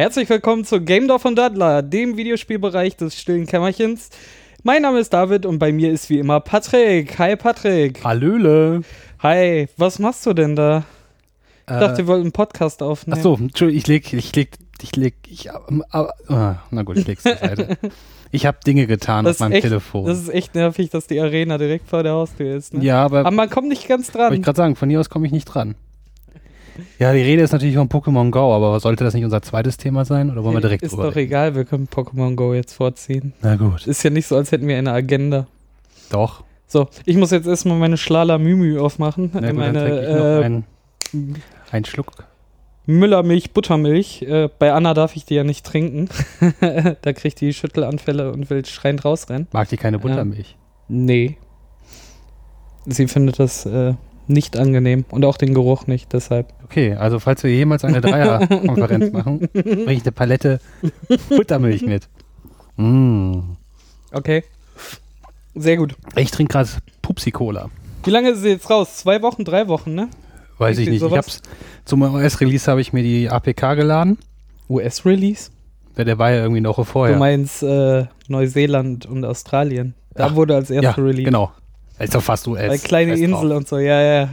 Herzlich willkommen zu Game Dorf und Daddler, dem Videospielbereich des stillen Kämmerchens. Mein Name ist David und bei mir ist wie immer Patrick. Hi Patrick. Hallöle. Hi, was machst du denn da? Ich Äh, dachte, wir wollten einen Podcast aufnehmen. Ach so, Entschuldigung, ich leg, ich leg, ich leg, ich, ähm, aber, ah, na gut, ich leg's zur Seite. Ich habe Dinge getan Das auf meinem echt- Telefon. Das ist echt nervig, dass die Arena direkt vor der Haustür ist. Ne? ja, aber, Aber man kommt nicht ganz wollte ich dran. gerade sagen, von hier aus komme ich nicht dran. Ja, die Rede ist natürlich von Pokémon Go, aber sollte das nicht unser zweites Thema sein oder wollen wir direkt ist doch reden? egal, wir können Pokémon Go jetzt vorziehen. Na gut, Ist ja nicht so, als hätten wir eine Agenda. doch. So, ich muss jetzt erstmal meine Schlala Mümü aufmachen. Na gut, dann meine trinke ich noch äh, einen, einen Schluck. Müllermilch, Buttermilch. Äh, bei Anna darf ich die ja nicht trinken. da kriegt die Schüttelanfälle und will schreiend rausrennen. Mag die keine Buttermilch? Nee. Sie findet das äh, nicht angenehm und auch den Geruch nicht, deshalb. Okay, also falls wir jemals eine Dreierkonferenz machen, bringe ich eine Palette Buttermilch mit. Mm. Okay. Sehr gut. Ich trinke gerade Pupsi-Cola. Wie lange ist sie jetzt raus? Zwei Wochen, drei Wochen, ne? Weiß ich Irgendwie nicht. Ich hab's zum US-Release habe ich mir die APK geladen. US-Release? Ja, Der war ja irgendwie eine Woche Du vorher. meinst äh, Neuseeland und Australien. Da Ach, wurde als ja, erste Release. genau. Ist doch fast US. Weil kleine Insel und so, ja, ja.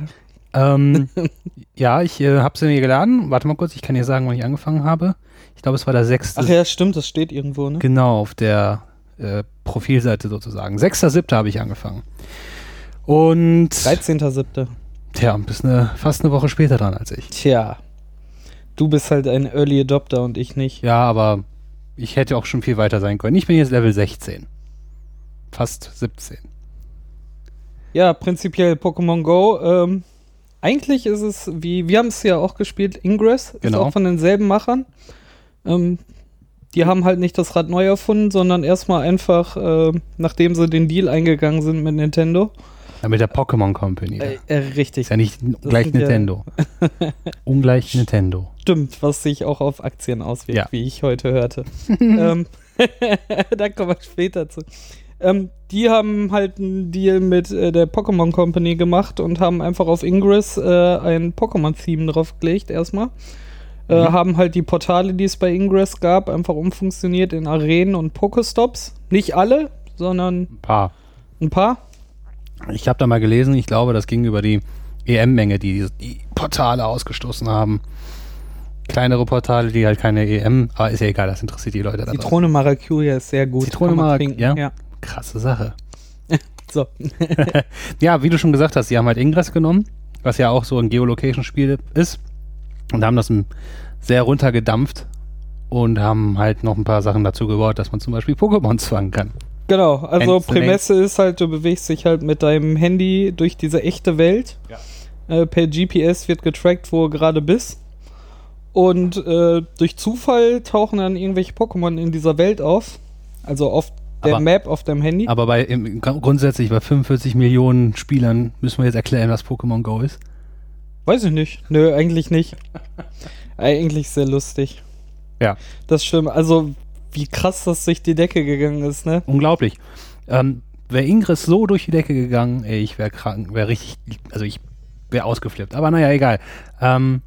Ähm, ja, ich äh, habe sie mir geladen. Warte mal kurz, ich kann dir sagen, wann ich angefangen habe. Ich glaube, es war der 6. Ach ja, stimmt, das steht irgendwo, ne? Genau, auf der äh, Profilseite sozusagen. 6.7. habe ich angefangen. Und 13.07. tja, bist eine, fast eine Woche später dran als ich. Tja. Du bist halt ein Early Adopter und ich nicht. Ja, aber ich hätte auch schon viel weiter sein können. Ich bin jetzt Level 16. Fast 17. Ja, prinzipiell Pokémon Go. Ähm, eigentlich ist es wie, wir haben es ja auch gespielt, Ingress, ist Genau. auch von denselben Machern. Ähm, die haben halt nicht das Rad neu erfunden, sondern erstmal einfach, äh, nachdem sie den Deal eingegangen sind mit Nintendo. Ja, mit der Pokémon Company. Äh, äh, richtig. Ist ja nicht ungleich sind ja- Nintendo. ungleich Nintendo. Stimmt, was sich auch auf Aktien auswirkt, Ja. wie ich heute hörte. ähm, da kommen wir später zu. Ähm, die haben halt einen Deal mit äh, der Pokémon Company gemacht und haben einfach auf Ingress äh, ein Pokémon-Theme draufgelegt erstmal. Äh, Mhm. haben halt die Portale, die es bei Ingress gab, einfach umfunktioniert in Arenen und Pokestops. Nicht alle, sondern Ein paar. ein paar. Ich habe da mal gelesen, ich glaube, das ging über die EM-Menge, die die- Portale ausgestoßen haben. Kleinere Portale, die halt keine EM, aber ist ja egal, das interessiert die Leute. Zitrone Maracuja ist sehr gut. Zitrone kann man Marac- trinken. ja? ja. Krasse Sache. So. Ja, wie du schon gesagt hast, die haben halt Ingress genommen, was ja auch so ein Geolocation-Spiel ist, und haben das sehr runtergedampft und haben halt noch ein paar Sachen dazu gebaut, dass man zum Beispiel Pokémons fangen kann. Genau, also du Prämisse ist halt, du bewegst dich halt mit deinem Handy durch diese echte Welt. Äh, per GPS wird getrackt, wo du gerade bist. Und äh, durch Zufall tauchen dann irgendwelche Pokémon in dieser Welt auf. Also auf der Aber- Map auf deinem Handy. Aber bei im, grundsätzlich bei 45 Millionen Spielern müssen wir jetzt erklären, was Pokémon Go ist. Weiß ich nicht. Nö, eigentlich nicht. eigentlich sehr lustig. Ja. Das stimmt. Also, wie krass das durch die Decke gegangen ist, ne? Unglaublich. Ähm, wäre Ingress so durch die Decke gegangen, ey, ich wäre krank, wäre richtig, also ich wäre ausgeflippt. Aber naja, egal. Ähm,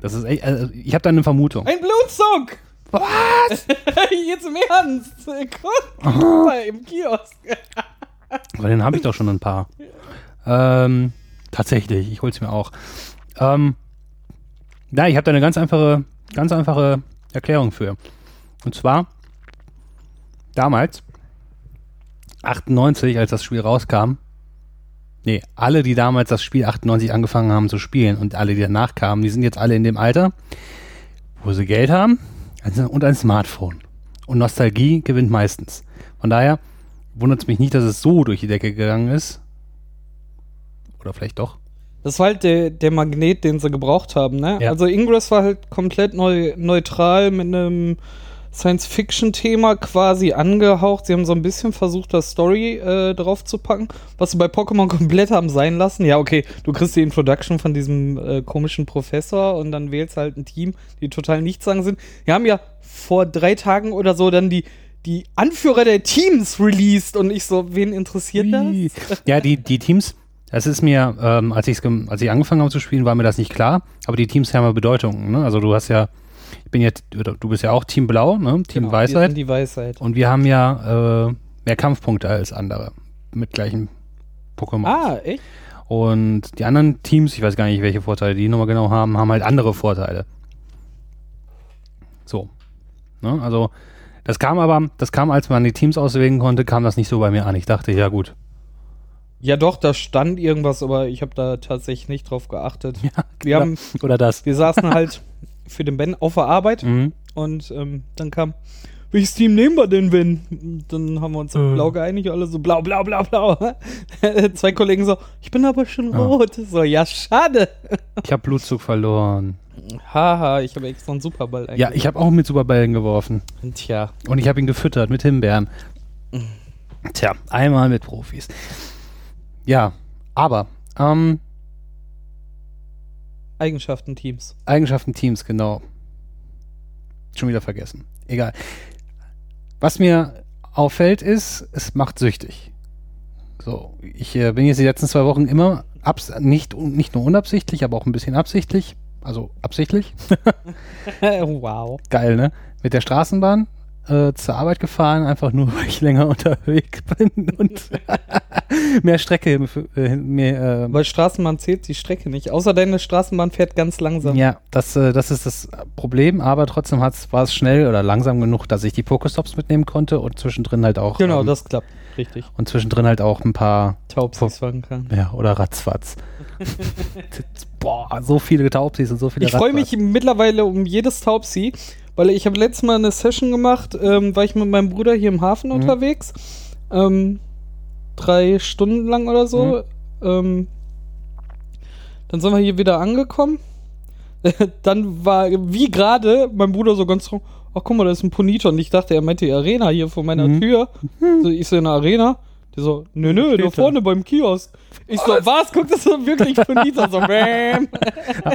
das ist echt, also ich habe da eine Vermutung. Ein Blutzug! Was? Jetzt im Ernst! Guck mal im Kiosk. Aber den habe ich doch schon ein paar. Ähm, tatsächlich, ich hol's mir auch. Ähm, na, ich habe da eine ganz einfache, ganz einfache Erklärung für. Und zwar damals, 98, als das Spiel rauskam, nee, alle, die damals das Spiel 98 angefangen haben zu spielen und alle, die danach kamen, die sind jetzt alle in dem Alter, wo sie Geld haben und ein Smartphone. Und Nostalgie gewinnt meistens. Von daher wundert es mich nicht, dass es so durch die Decke gegangen ist. Oder vielleicht doch. Das war halt der, der Magnet, den sie gebraucht haben, ne? Ja. Also Ingress war halt komplett neu, neutral mit einem Science-Fiction-Thema quasi angehaucht. Sie haben so ein bisschen versucht, das Story äh, draufzupacken, was sie bei Pokémon komplett haben sein lassen. Ja, okay, du kriegst die Introduction von diesem äh, komischen Professor und dann wählst halt ein Team, die total nichtssagend sind. Wir haben ja vor drei Tagen oder so dann die, die Anführer der Teams released und ich so, wen interessiert das? Ja, die, die Teams, das ist mir, ähm, als, ich's als ich angefangen habe zu spielen, war mir das nicht klar, aber die Teams haben ja Bedeutung. Ne? Also du hast ja bin jetzt, oder du bist ja auch Team Blau, ne? Team Genau, Wir Weisheit. sind die Weisheit. Und wir haben ja äh, mehr Kampfpunkte als andere mit gleichen Pokémon. Ah, echt? Und die anderen Teams, ich weiß gar nicht, welche Vorteile die nochmal genau haben, haben halt andere Vorteile. So. Ne? Also, das kam aber, das kam, als man die Teams auswählen konnte, kam das nicht so bei mir an. Ich dachte, ja gut. Ja, doch, da stand irgendwas, aber ich habe da tatsächlich nicht drauf geachtet. wir, haben, Oder das. wir saßen halt für den Ben auf der Arbeit Mhm. und ähm, dann kam, welches Team nehmen wir denn, Ben? Dann haben wir uns auf Äh. blau geeinigt, alle so blau, blau, blau, blau. Zwei Kollegen so, ich bin aber schon Ah. rot. So, ja, schade. Ich habe Blutzug verloren. Haha, ich habe extra einen Superball Ja, ich habe auch mit Superballen geworfen. Und Tja, Und ich habe ihn gefüttert mit Himbeeren. Tja, einmal mit Profis. Ja, aber ähm, Eigenschaften Teams. Eigenschaften Teams, genau. Schon wieder vergessen. Egal. Was mir auffällt, ist, es macht süchtig. So, ich äh, bin jetzt die letzten zwei Wochen immer abs nicht, nicht nur unabsichtlich, aber auch ein bisschen absichtlich. Also absichtlich. wow. Geil, ne? Mit der Straßenbahn äh, zur Arbeit gefahren, einfach nur, weil ich länger unterwegs bin und mehr Strecke mehr, äh, Weil Straßenbahn zählt die Strecke nicht. Außer deine Straßenbahn fährt ganz langsam. Ja, das, äh, das ist das Problem, aber trotzdem war es schnell oder langsam genug, dass ich die Pokestops mitnehmen konnte und zwischendrin halt auch Genau, ähm, das klappt. Richtig. und zwischendrin halt auch ein paar Taubsis fangen kann. ja oder Ratzfatz. Boah, so viele Taubsis und so viele Ich freue mich mittlerweile um jedes Taubsi, weil ich habe letztes Mal eine Session gemacht, ähm, war ich mit meinem Bruder hier im Hafen Mhm. unterwegs. Ähm, drei Stunden lang oder so. Mhm. Ähm, dann sind wir hier wieder angekommen. dann war, wie gerade, mein Bruder so ganz rum, ach guck mal, da ist ein Ponito. Und ich dachte, er meinte die Arena hier vor meiner Mhm. Tür. So, ich so in der Arena. Der so, nö, nö, da vorne beim Kiosk. Ich so, was? Guck, das ist wirklich Ponito. So, bäm.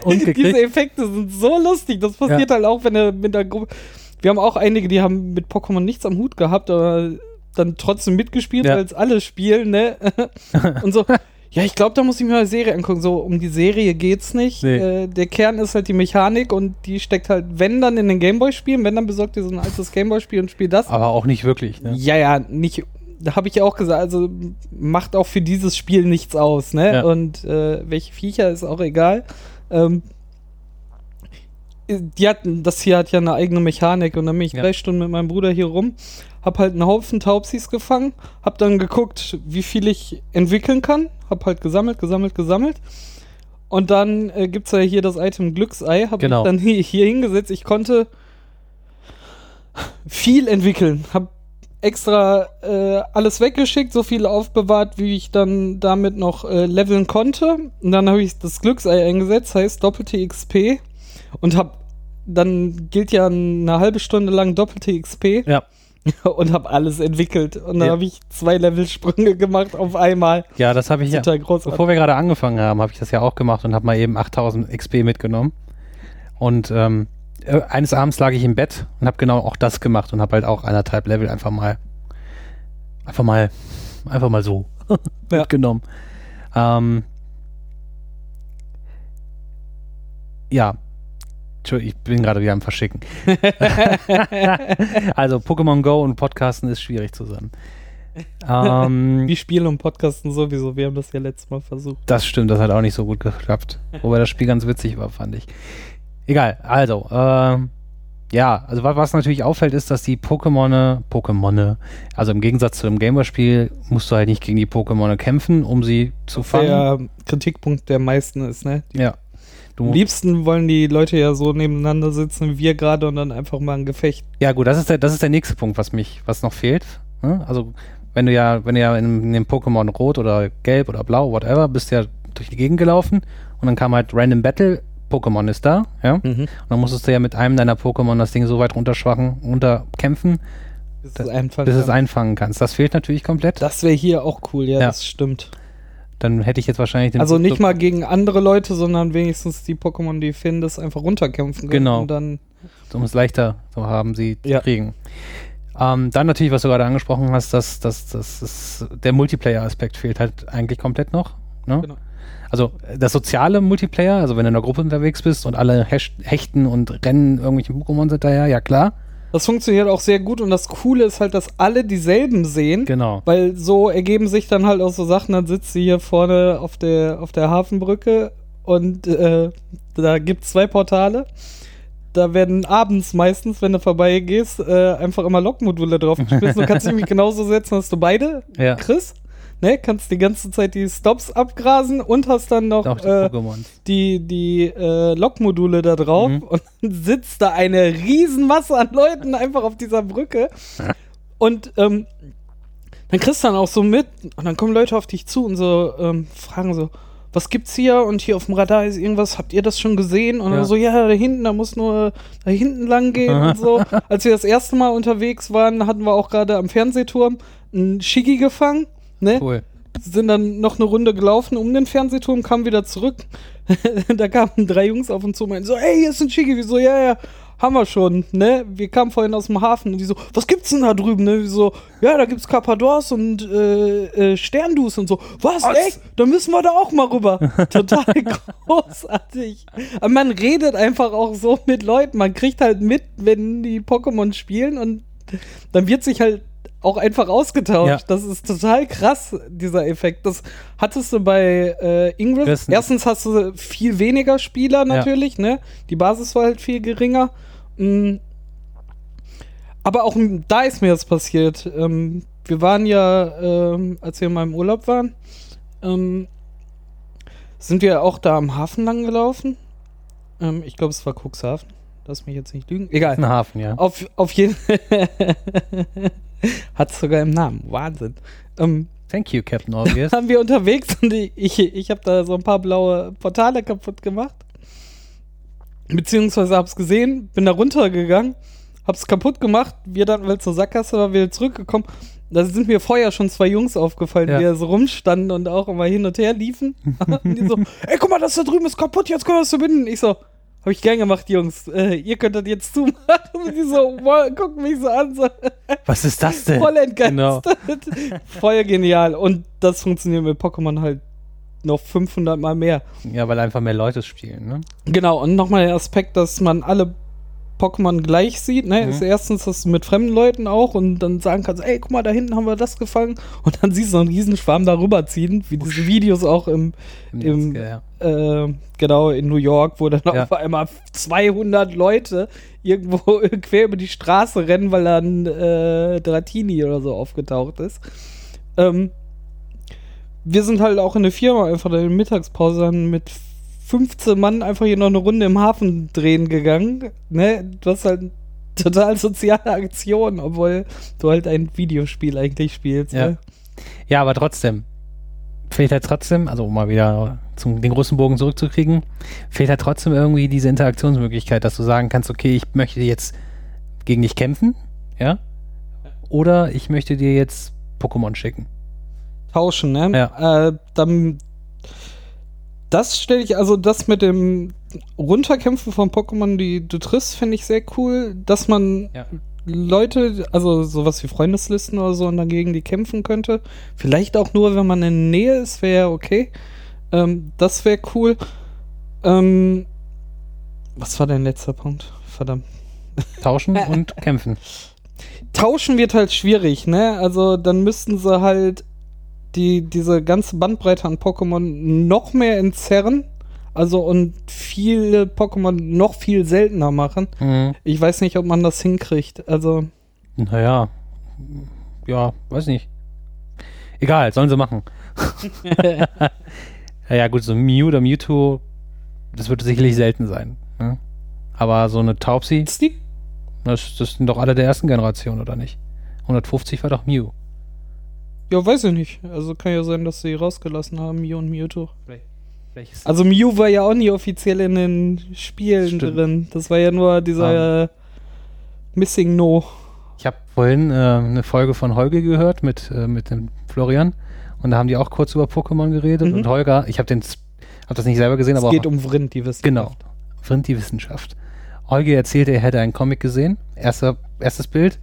und Diese. Effekte sind so lustig. Das passiert halt auch, wenn er mit der Gruppe. Wir haben auch einige, die haben mit Pokémon nichts am Hut gehabt, aber dann trotzdem mitgespielt, Ja. weil es alle spielen, ne? Und so. Ja, ich glaube, da muss ich mir eine Serie angucken. So, um die Serie geht's nicht. Nee. Äh, der Kern ist halt die Mechanik und die steckt halt, wenn dann in den Gameboy-Spielen, wenn dann besorgt ihr so ein altes Gameboy-Spiel und spielt das. Aber auch nicht wirklich. Ne? Ja, ja, nicht. Da habe ich ja auch gesagt, also macht auch für dieses Spiel nichts aus, ne? Ja. Und äh, welche Viecher ist auch egal. Ähm, die hatten, das hier hat ja eine eigene Mechanik und dann bin ich Ja. drei Stunden mit meinem Bruder hier rum, hab halt einen Haufen Taubsis gefangen, hab dann geguckt, wie viel ich entwickeln kann, hab halt gesammelt, gesammelt, gesammelt. Und dann äh, gibt's ja hier das Item Glücksei, hab Genau. ich dann hier, hier hingesetzt. Ich konnte viel entwickeln, hab extra äh, alles weggeschickt, so viel aufbewahrt, wie ich dann damit noch äh, leveln konnte. Und dann habe ich das Glücksei eingesetzt, heißt doppelte XP. Und hab dann gilt ja eine halbe Stunde lang doppelte XP Ja. und habe alles entwickelt. Und dann Ja. habe ich zwei Levelsprünge gemacht auf einmal. Ja, das habe ich ja. Total großartig. Bevor wir gerade angefangen haben, habe ich das ja auch gemacht und habe mal eben 8000 XP mitgenommen. Und ähm, äh, eines Abends lag ich im Bett und habe genau auch das gemacht und habe halt auch anderthalb Level einfach mal, einfach mal, einfach mal so Ja. mitgenommen. Ähm, ja. Ich bin gerade wieder am Verschicken. also Pokémon Go und Podcasten ist schwierig zusammen. Ähm, Wie Spiele und Podcasten sowieso. Wir haben das ja letztes Mal versucht. Das stimmt, das hat auch nicht so gut geklappt. Wobei das Spiel ganz witzig war, fand ich. Egal, also, ähm, ja, also was, was natürlich auffällt, ist, dass die Pokémon, Pokémon, also im Gegensatz zu dem Gameboy-Spiel, musst du halt nicht gegen die Pokémon kämpfen, um sie zu fangen. Der Kritikpunkt der meisten ist, ne? Ja. Am Du, liebsten wollen die Leute ja so nebeneinander sitzen wie wir gerade und dann einfach mal ein Gefecht. ja, gut, das ist der, das ist der nächste Punkt, was mich, was noch fehlt. ne? Also, wenn du ja, wenn du ja in, in dem Pokémon Rot oder Gelb oder Blau, whatever, bist ja durch die Gegend gelaufen und dann kam halt Random Battle, Pokémon ist da, ja. Und dann musstest du ja mit einem deiner Pokémon das Ding so weit runterschwachen, runterkämpfen, Bis Das- es einfach bis es einfangen kannst. Das fehlt natürlich komplett. Das wäre hier auch cool, ja, Ja. das stimmt. Dann hätte ich jetzt wahrscheinlich den. Also nicht mal gegen andere Leute, sondern wenigstens die Pokémon, die findest, einfach runterkämpfen können. Genau. Und dann, um es leichter zu haben, sie Ja. zu kriegen. Ähm, dann natürlich, was du gerade angesprochen hast, dass, dass, dass, dass der Multiplayer-Aspekt fehlt halt eigentlich komplett noch. Ne? Genau. Also das soziale Multiplayer, also wenn du in einer Gruppe unterwegs bist und alle hecht, hechten und rennen irgendwelche Pokémon hinterher, ja klar. Das funktioniert auch sehr gut und das Coole ist halt, dass alle dieselben sehen. Genau. Weil so ergeben sich dann halt auch so Sachen, dann sitzt sie hier vorne auf der, auf der Hafenbrücke und äh, da gibt es zwei Portale. Da werden abends meistens, wenn du vorbeigehst, äh, einfach immer Lokmodule drauf geschmissen. Du kannst dich nämlich genauso setzen, dass du beide Ja. kriegst. Ne, kannst die ganze Zeit die Stops abgrasen und hast dann noch die äh, die, die äh, Lokmodule da drauf Mhm. und dann sitzt da eine Riesenmasse an Leuten einfach auf dieser Brücke. Und ähm, dann kriegst du dann auch so mit und dann kommen Leute auf dich zu und so ähm, fragen so, was gibt's hier? Und hier auf dem Radar ist irgendwas, habt ihr das schon gesehen? Und Ja. dann so, ja, da hinten, da muss nur da hinten lang gehen und so. Als wir das erste Mal unterwegs waren, hatten wir auch gerade am Fernsehturm einen Shiggy gefangen. Ne? Cool. sind dann noch eine Runde gelaufen um den Fernsehturm, kamen wieder zurück. da kamen drei Jungs auf uns zu und meinten so, ey, hier ist ein Chigi. Wir so, ja, ja, haben wir schon, ne? Wir kamen vorhin aus dem Hafen und die so, was gibt's denn da drüben, ne? Wir so, ja, da gibt's Carpadors und äh, äh, Sterndus und so. Was, Was? echt? Da müssen wir da auch mal rüber. Total großartig. Aber man redet einfach auch so mit Leuten. Man kriegt halt mit, wenn die Pokémon spielen und dann wird sich halt auch einfach ausgetauscht. Ja. Das ist total krass, dieser Effekt. Das hattest du bei äh, Ingress. Das- Erstens hast du viel weniger Spieler natürlich, ne? Die Basis war halt viel geringer. Mm. Aber auch da ist mir das passiert. Ähm, wir waren ja, ähm, als wir in meinem Urlaub waren, ähm, sind wir auch da am Hafen lang gelaufen. Ähm, ich glaube, es war Cuxhaven. Lass mich jetzt nicht lügen. Egal. Ein Hafen, ja. Auf, auf jeden Hat sogar im Namen. Wahnsinn. Ähm, Thank you, Captain Obvious. haben wir unterwegs und ich, ich, ich habe da so ein paar blaue Portale kaputt gemacht. Beziehungsweise hab's gesehen, bin da runtergegangen, hab's kaputt gemacht, wir dann, weil es zur Sackgasse war, wieder zurückgekommen. Da sind mir vorher schon zwei Jungs aufgefallen, Ja. die da so rumstanden und auch immer hin und her liefen. und die so, ey, guck mal, das da drüben ist kaputt, jetzt können wir es verbinden. Ich so, hab ich gern gemacht, Jungs. Äh, ihr könnt das jetzt zumachen. Und die so, wow, gucken mich so an, so Was ist das denn? voll Genau. entgeistert. Voll genial. Und das funktioniert mit Pokémon halt noch 500 Mal mehr. Ja, weil einfach mehr Leute spielen, ne? Genau, und nochmal der Aspekt, dass man alle Pokémon gleich sieht. Ne? Mhm. Ist erstens, dass du mit fremden Leuten auch und dann sagen kannst, ey, guck mal, da hinten haben wir das gefangen. Und dann siehst du so einen Riesenschwarm darüber ziehen, wie diese Videos auch im, Im Im- Netz, ja. äh, genau, in New York, wo dann Ja. auf einmal 200 Leute irgendwo quer über die Straße rennen, weil da ein äh, Dratini oder so aufgetaucht ist. Ähm, wir sind halt auch in der Firma einfach in der Mittagspause dann mit 15 Mann einfach hier noch eine Runde im Hafen drehen gegangen. Ne? Du hast halt total soziale Aktion, obwohl du halt ein Videospiel eigentlich spielst. Ja. Ne? Ja, aber trotzdem. Fehlt halt trotzdem, also um mal wieder zum, den großen Bogen zurückzukriegen, fehlt halt trotzdem irgendwie diese Interaktionsmöglichkeit, dass du sagen kannst, okay, ich möchte jetzt gegen dich kämpfen, ja? Oder ich möchte dir jetzt Pokémon schicken. tauschen, ne? Ja. Äh, dann, das stelle ich, also das mit dem Runterkämpfen von Pokémon, die du triffst, finde ich sehr cool, dass man Ja. Leute, also sowas wie Freundeslisten oder so, und dagegen die kämpfen könnte. Vielleicht auch nur, wenn man in der Nähe ist, wäre okay. Ähm, das wäre cool. Ähm, was war dein letzter Punkt? Verdammt. Tauschen und kämpfen. Tauschen wird halt schwierig, ne? Also dann müssten sie halt die, diese ganze Bandbreite an Pokémon noch mehr entzerren. Also und viele Pokémon noch viel seltener machen. Mhm. Ich weiß nicht, ob man das hinkriegt. Also, Naja. Ja, weiß nicht. Egal, sollen sie machen. Ja, ja, gut, so Mew oder Mewtwo, das wird sicherlich selten sein. Ne? Aber so eine Taubsi, das, das sind doch alle der ersten Generation, oder nicht? 150 war doch Mew. Ja, weiß ich nicht. Also kann ja sein, dass sie rausgelassen haben, Mew und Mewtwo. Vielleicht Also Mew war ja auch nie offiziell in den Spielen Stimmt. drin. Das war ja nur dieser äh, Missing No. Ich habe vorhin äh, eine Folge von Holger gehört mit, äh, mit dem Florian und da haben die auch kurz über Pokémon geredet Mhm. und Holger, ich habe den, hab das nicht selber gesehen, Es aber geht auch, um Vrind, die Wissenschaft. genau, Vrind die Wissenschaft. Holger erzählte, er hätte einen Comic gesehen, erster, erstes Bild,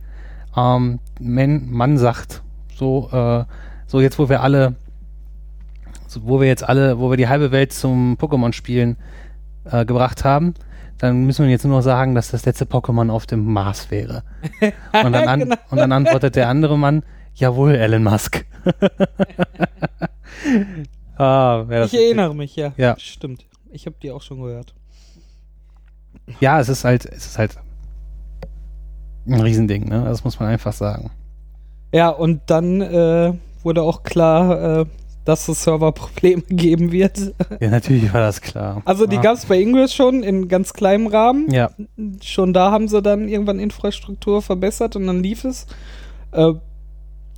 ähm, Man, Mann sagt, so, äh, so jetzt wo wir alle wo wir jetzt alle, wo wir die halbe Welt zum Pokémon-Spielen äh, gebracht haben, dann müssen wir jetzt nur noch sagen, dass das letzte Pokémon auf dem Mars wäre. Und dann, an, Genau. und dann antwortet der andere Mann, jawohl, Elon Musk. ah, Ich erinnere mich, ja. Ja. Stimmt. Ich habe die auch schon gehört. Ja, es ist halt, es ist halt ein Riesending, ne? Das muss man einfach sagen. Ja, und dann äh, wurde auch klar, äh, dass es Serverprobleme geben wird. Ja, natürlich war das klar. Also die Ah. gab es bei Ingress schon in ganz kleinem Rahmen. Ja, Schon da haben sie dann irgendwann Infrastruktur verbessert und dann lief es. Äh,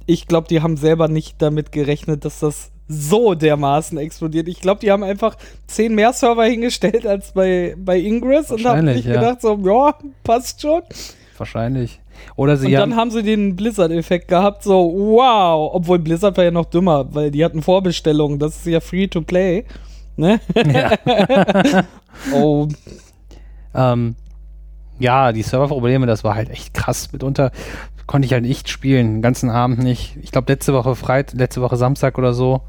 ich glaube, die haben selber nicht damit gerechnet, dass das so dermaßen explodiert. Ich glaube, die haben einfach zehn mehr Server hingestellt als bei, bei Ingress und haben sich ja. gedacht, so, ja, passt schon. wahrscheinlich. Oder sie und haben, dann haben sie den Blizzard-Effekt gehabt, so, wow. Obwohl Blizzard war ja noch dümmer, weil die hatten Vorbestellungen. Das ist ja free to play. Ne? oh, ähm, ja, die Serverprobleme, das war halt echt krass. Mitunter konnte ich halt nicht spielen, den ganzen Abend nicht. Ich glaube, letzte Woche Freit, letzte Woche Samstag oder so.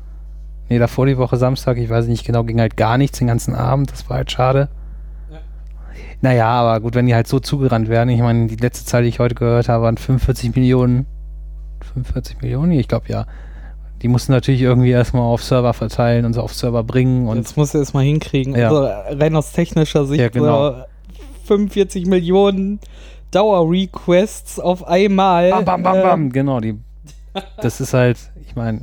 Nee, davor die Woche Samstag, ich weiß nicht genau, ging halt gar nichts den ganzen Abend. Das war halt schade. Ja. Naja, aber gut, wenn die halt so zugerannt werden. Ich meine, die letzte Zahl, die ich heute gehört habe, waren 45 Millionen. 45 Millionen? Ich glaube ja. Die mussten natürlich irgendwie erstmal auf Server verteilen und so auf Server bringen und das muss er erstmal hinkriegen. Ja. Also rein aus technischer Sicht, Ja, genau. so 45 Millionen Dauer-Requests auf einmal. bam, bam, bam, äh, bam. Genau, die. Das ist halt, ich meine,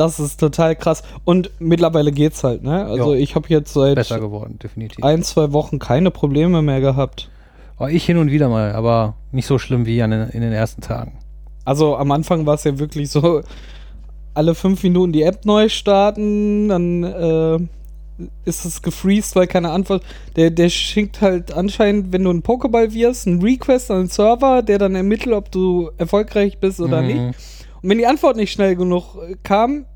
Das ist total krass. Und mittlerweile geht's halt, ne? Also Ja. ich habe jetzt seit besser geworden, definitiv. ein, zwei Wochen keine Probleme mehr gehabt. Oh, ich hin und wieder mal, aber nicht so schlimm wie an den, in den ersten Tagen. Also am Anfang war es ja wirklich so, alle fünf Minuten die App neu starten, dann äh, ist es gefreezed, weil keine Antwort. Der, der schickt halt anscheinend, wenn du einen Pokéball wirst, einen Request an den Server, der dann ermittelt, ob du erfolgreich bist oder Mhm. nicht. Und wenn die Antwort nicht schnell genug äh, kam,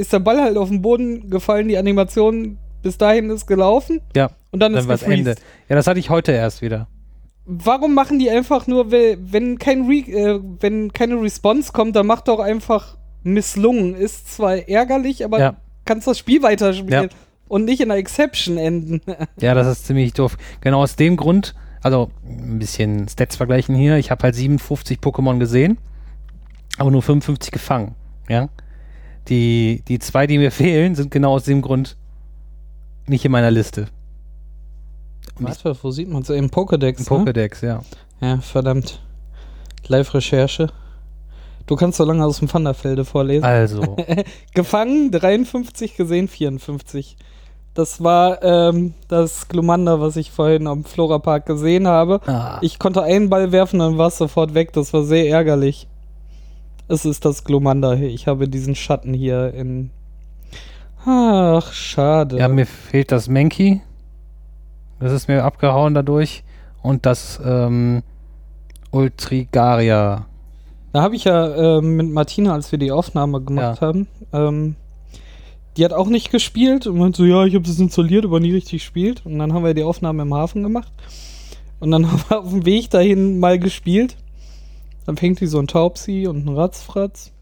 ist der Ball halt auf den Boden gefallen, die Animation bis dahin ist gelaufen Ja, und dann, dann ist gefreezed. Ende. Ja, das hatte ich heute erst wieder. Warum machen die einfach nur, we- wenn, kein Re äh, wenn keine Response kommt, dann mach doch einfach misslungen. Ist zwar ärgerlich, aber Ja. kannst das Spiel weiterspielen Ja. und nicht in einer Exception enden. Ja, das ist ziemlich doof. Genau aus dem Grund, also ein bisschen Stats vergleichen hier. Ich habe halt 57 Pokémon gesehen, aber nur 55 gefangen. Ja. Die, die zwei, die mir fehlen, sind genau aus dem Grund nicht in meiner Liste. Ich- Warte, wo sieht man es? Im Pokédex. Im ne? Pokédex, ja. Ja, verdammt. Live-Recherche. Du kannst so lange aus dem Vanderfelde vorlesen. Also, Gefangen 53, gesehen 54. Das war ähm, das Glumanda, was ich vorhin am Florapark gesehen habe. ah, Ich konnte einen Ball werfen, dann war es sofort weg. Das war sehr ärgerlich. Es ist das Glumanda. Ich habe diesen Schatten hier in. Ach, schade. ja, mir fehlt das Menki. Das ist mir abgehauen dadurch. Und das ähm, Ultrigaria. Da habe ich ja ähm, mit Martina, als wir die Aufnahme gemacht Ja. haben, ähm, die hat auch nicht gespielt und meinte so, ja, ich habe das installiert, aber nie richtig gespielt. Und dann haben wir die Aufnahme im Hafen gemacht. Und dann haben wir auf dem Weg dahin mal gespielt. Dann fängt die so ein Taubsi und ein Ratzfratz.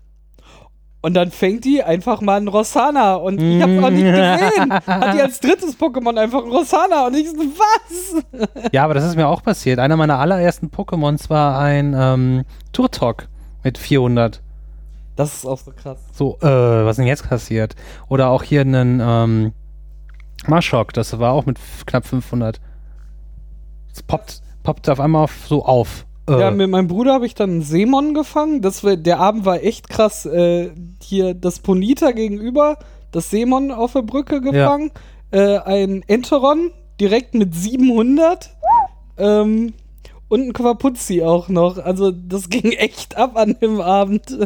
Und dann fängt die einfach mal einen Rossana. Und ich hab's auch nicht gesehen. Hat die als drittes Pokémon einfach einen Rossana. Und ich so, was? Ja, aber das ist mir auch passiert. Einer meiner allerersten Pokémons war ein ähm, Turtok mit 400. Das ist auch so krass. So, äh, was ist denn jetzt passiert? Oder auch hier einen ähm, Maschok, das war auch mit knapp 500. Es poppt, poppt auf einmal auf, so auf. Äh, Ja, mit meinem Bruder habe ich dann einen Seemon gefangen. Das war, der Abend war echt krass. Äh, hier das Ponita gegenüber, das Seemon auf der Brücke gefangen. Äh, ein Enteron direkt mit 700. Ähm, und ein Quapuzzi auch noch. Also das ging echt ab an dem Abend.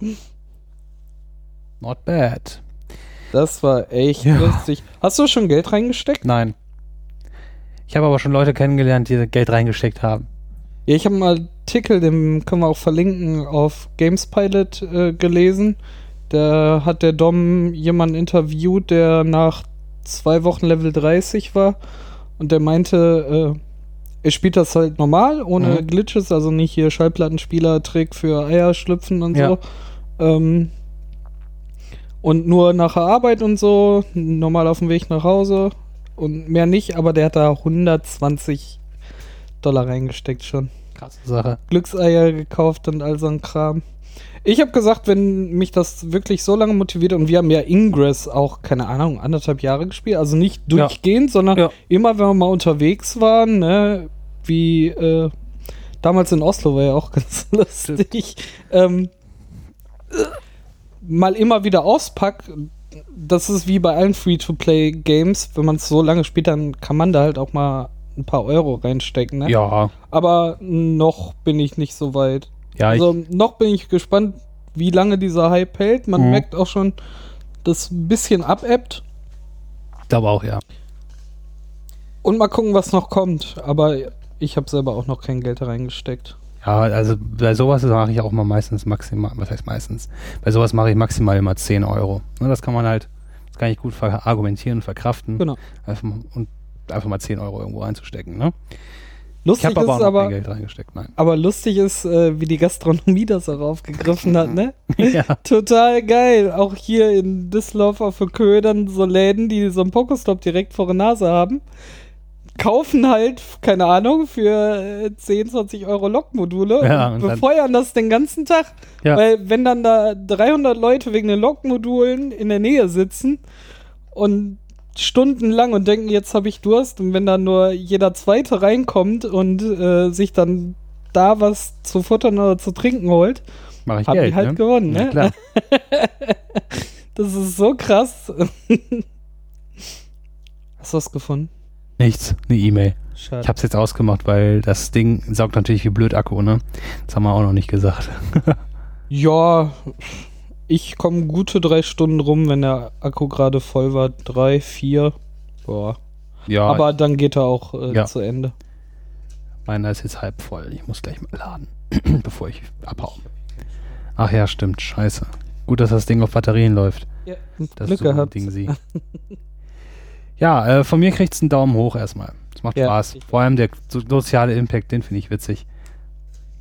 not bad. Das war echt Ja. lustig. Hast du schon Geld reingesteckt? Nein. Ich habe aber schon Leute kennengelernt, die Geld reingesteckt haben. Ja, ich habe einen Artikel, den können wir auch verlinken, auf Gamespilot äh, gelesen. Da hat der Dom jemanden interviewt, der nach zwei Wochen Level 30 war und der meinte, äh, er spielt das halt normal, ohne Mhm. Glitches, also nicht hier Schallplattenspieler-Trick für Eier schlüpfen und Ja. so. Ähm, Und nur nach der Arbeit und so, normal auf dem Weg nach Hause und mehr nicht, aber der hat da 120 Dollar reingesteckt schon. Krasse Sache. Glückseier gekauft und all so ein Kram. Ich habe gesagt, wenn mich das wirklich so lange motiviert und wir haben ja Ingress auch, keine Ahnung, anderthalb Jahre gespielt, also nicht Ja. durchgehend, sondern Ja. immer, wenn wir mal unterwegs waren, ne, wie äh, damals in Oslo war ja auch ganz lustig, ähm, äh, mal immer wieder auspackt. Das ist wie bei allen Free-to-Play-Games, wenn man es so lange spielt, dann kann man da halt auch mal ein paar Euro reinstecken, ne? Ja, Aber noch bin ich nicht so weit. ja, Also ich, noch bin ich gespannt, wie lange dieser Hype hält. Man Mhm. merkt auch schon, dass ein bisschen abebbt. glaube auch, ja. Und mal gucken, was noch kommt. Aber ich habe selber auch noch kein Geld reingesteckt. Ja, also bei sowas mache ich auch mal meistens maximal, was heißt meistens? Bei sowas mache ich maximal immer 10 Euro. Ne, das kann man halt, das kann ich gut argumentieren und verkraften. Genau. Und einfach mal 10 Euro irgendwo einzustecken. Ne? Ich Lustig habe aber aber, Geld reingesteckt, nein. aber lustig ist, äh, wie die Gastronomie das auch aufgegriffen hat, ne? ja. Total geil. Auch hier in Düsseldorf auf der Köhe dann so Läden, die so einen Pokestop direkt vor der Nase haben, kaufen halt, keine Ahnung, für äh, 10, 20 Euro Lokmodule Ja, und und befeuern das den ganzen Tag. Ja. Weil wenn dann da 300 Leute wegen den Lokmodulen in der Nähe sitzen und stundenlang und denken, jetzt habe ich Durst und wenn dann nur jeder Zweite reinkommt und äh, sich dann da was zu futtern oder zu trinken holt, Mache ich haben Geld, die halt ne? gewonnen, Ja, ne? klar. Das ist so krass. Hast du was gefunden? Nichts, eine E-Mail. Ich habe es jetzt ausgemacht, weil das Ding saugt natürlich wie blöd Akku, ne? Das haben wir auch noch nicht gesagt. ja, ich komme gute drei Stunden rum, wenn der Akku gerade voll war. Drei, vier. Boah. Ja, Aber dann geht er auch äh, Ja. zu Ende. meiner ist jetzt halb voll. Ich muss gleich mal laden, bevor ich abhau. Ach ja, stimmt. Scheiße. Gut, dass das Ding auf Batterien läuft. Ja, Das Glück so gehabt. Ding sie. ja, äh, von mir kriegt es einen Daumen hoch erstmal. Es macht Ja, Spaß. Vor allem der so soziale Impact, den finde ich witzig.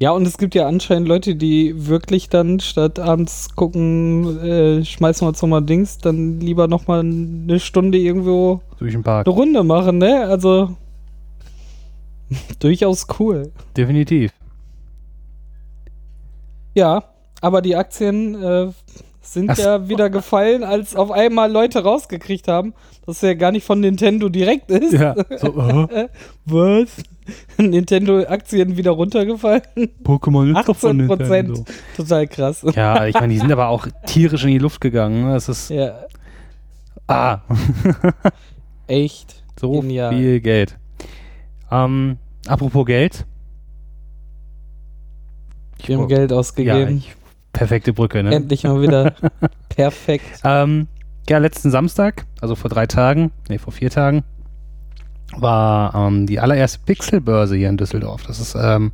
Ja, und es gibt ja anscheinend Leute, die wirklich dann statt abends gucken, äh, schmeißen wir uns nochmal Dings, dann lieber nochmal eine Stunde irgendwo Durch den Park. eine Runde machen, ne? Also durchaus cool. Definitiv. Ja, aber die Aktien äh, sind Ach ja wieder gefallen, als auf einmal Leute rausgekriegt haben, dass es ja gar nicht von Nintendo direkt ist. Ja, so, äh, Was? Nintendo-Aktien wieder runtergefallen? Pokémon 18 Prozent. Total krass. Ja, ich meine, die sind aber auch tierisch in die Luft gegangen. ne? Das ist, Ja, ah, echt. so Genial. viel Geld. Ähm, apropos Geld. Wir haben Geld Ja, ausgegeben. ich, perfekte Brücke, ne? Endlich mal wieder. Perfekt. Ähm, ja, letzten Samstag, also vor drei Tagen, nee, vor vier Tagen, war ähm, die allererste Pixelbörse hier in Düsseldorf. Das ist ähm,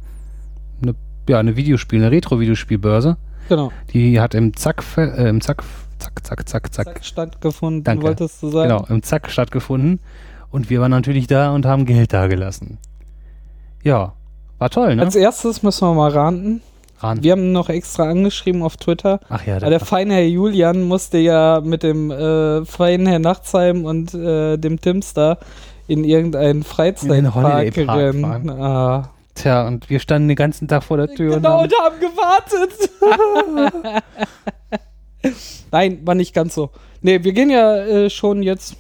eine, ja, eine Videospiel, eine Retro-Videospielbörse. Genau. Die hat im Zack, äh, im Zack, Zack, Zack, Zack, Zack, Zack, stattgefunden, Danke. wolltest du sagen. genau, im Zack stattgefunden. Und wir waren natürlich da und haben Geld dagelassen. Ja, war toll, ne? Als erstes müssen wir mal ranten. Ran. Wir haben noch extra angeschrieben auf Twitter. Ach ja, Weil der feine Herr Julian musste ja mit dem äh, feinen Herr Nachtsheim und äh, dem Timster in irgendeinen Freizeitpark rennen. Ah. Tja, und wir standen den ganzen Tag vor der Tür Genau, und und haben gewartet. Nein, war nicht ganz so. Nee, wir gehen ja äh, schon jetzt,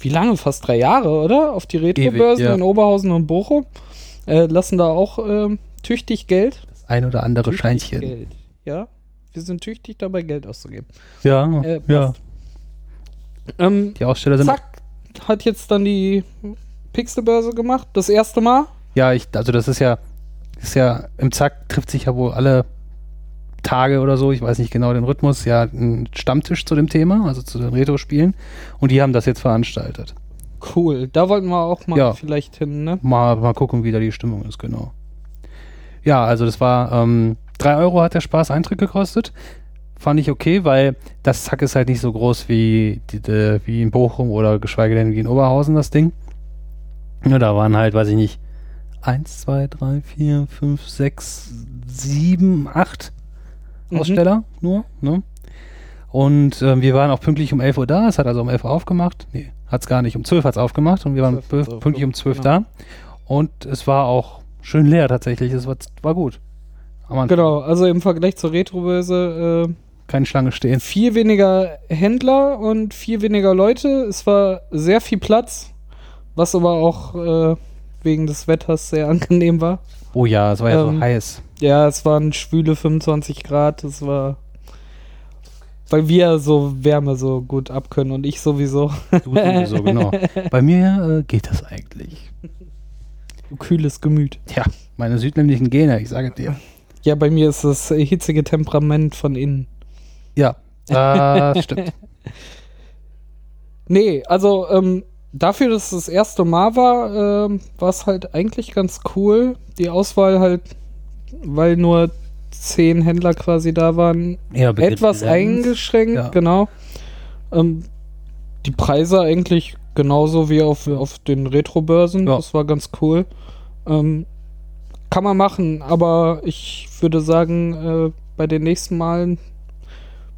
wie lange? Fast drei Jahre, oder? Auf die Retro-Börsen ja. in Oberhausen und Bochum. Äh, lassen da auch ähm, tüchtig Geld. Ein oder andere Tüchtig Scheinchen. Geld. Ja, wir sind tüchtig dabei, Geld auszugeben. Ja, Äh, ja. Ähm, Die Aussteller sind Zack hat jetzt dann die Pixelbörse gemacht, das erste Mal. Ja, ich, also das ist ja, ist ja, im Zack trifft sich ja wohl alle Tage oder so, ich weiß nicht genau den Rhythmus, ja, ein Stammtisch zu dem Thema, also zu den Retro-Spielen. Und die haben das jetzt veranstaltet. Cool, da wollten wir auch mal Ja. vielleicht hin, ne? Mal, mal gucken, wie da die Stimmung ist, genau. Ja, also das war, ähm, 3 Euro hat der Spaß Eintritt gekostet. Fand ich okay, weil das Zack ist halt nicht so groß wie, die, die, wie in Bochum oder geschweige denn wie in Oberhausen das Ding. Ja, da waren halt, weiß ich nicht, 1, 2, 3, 4, 5, 6, 7, 8 Mhm. Aussteller nur. Ne? Und äh, wir waren auch pünktlich um 11 Uhr da. Es hat also um 11 Uhr aufgemacht. Nee, hat es gar nicht. Um 12 hat es aufgemacht und wir waren 12 hat's pü- pünktlich um 12 genau. da. Und es war auch schön leer tatsächlich. Es war, war gut. Anfang Genau, also im Vergleich zur Retrobörse äh, keine Schlange stehen. viel weniger Händler und viel weniger Leute. Es war sehr viel Platz, was aber auch äh, wegen des Wetters sehr angenehm war. Oh ja, es war ja Ähm, so heiß. Ja, es waren schwüle 25 Grad. Es war. Weil wir so Wärme so gut abkönnen und ich sowieso. Du sowieso, genau. Bei mir äh, geht das eigentlich. Du kühles Gemüt. Ja, meine südländischen Gene, ich sage dir. Ja, bei mir ist das äh, hitzige Temperament von innen. Ja, das stimmt. Nee, also ähm, dafür, dass es das erste Mal war, ähm, war es halt eigentlich ganz cool. Die Auswahl halt, weil nur zehn Händler quasi da waren, Ja, etwas eingeschränkt, Ja. genau. Ähm, die Preise eigentlich genauso wie auf, auf den Retro-Börsen. Ja. Das war ganz cool. Ähm, kann man machen, aber ich würde sagen, äh, bei den nächsten Malen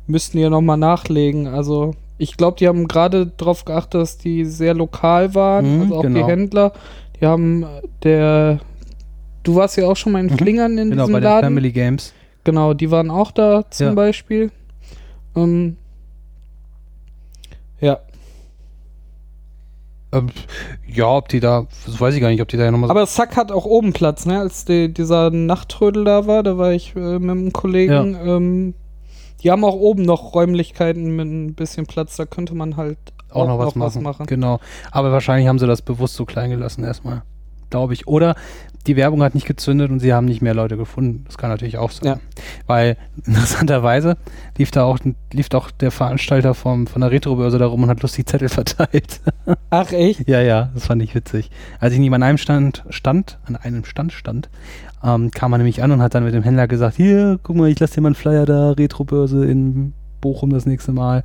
müssten die nochmal nachlegen. Also ich glaube, die haben gerade darauf geachtet, dass die sehr lokal waren. Mhm, also auch die genau. Händler. Die haben der Du warst ja auch schon mal in Mhm. Flingern in Genau, diesem bei den Laden. Family Games. Genau, die waren auch da zum Ja. Beispiel. Ähm, ja, Ähm, ja, ob die da, das weiß ich gar nicht, ob die da ja nochmal aber Sack hat auch oben Platz, ne? Als die, dieser Nachttrödel da war, da war ich äh, mit einem Kollegen. Ähm, die haben auch oben noch Räumlichkeiten mit ein bisschen Platz, da könnte man halt auch noch was machen. Genau. Aber wahrscheinlich haben sie das bewusst so klein gelassen erstmal. Glaube ich. Oder die Werbung hat nicht gezündet und sie haben nicht mehr Leute gefunden. Das kann natürlich auch sein. Ja. Weil interessanterweise lief da auch, lief auch der Veranstalter vom, von der Retrobörse da rum und hat lustig Zettel verteilt. Ach echt? ja, ja, das fand ich witzig. Als ich neben an einem Stand stand, an einem Stand stand, ähm, kam er nämlich an und hat dann mit dem Händler gesagt, hier, guck mal, ich lasse dir mal einen Flyer da, Retrobörse in Bochum das nächste Mal.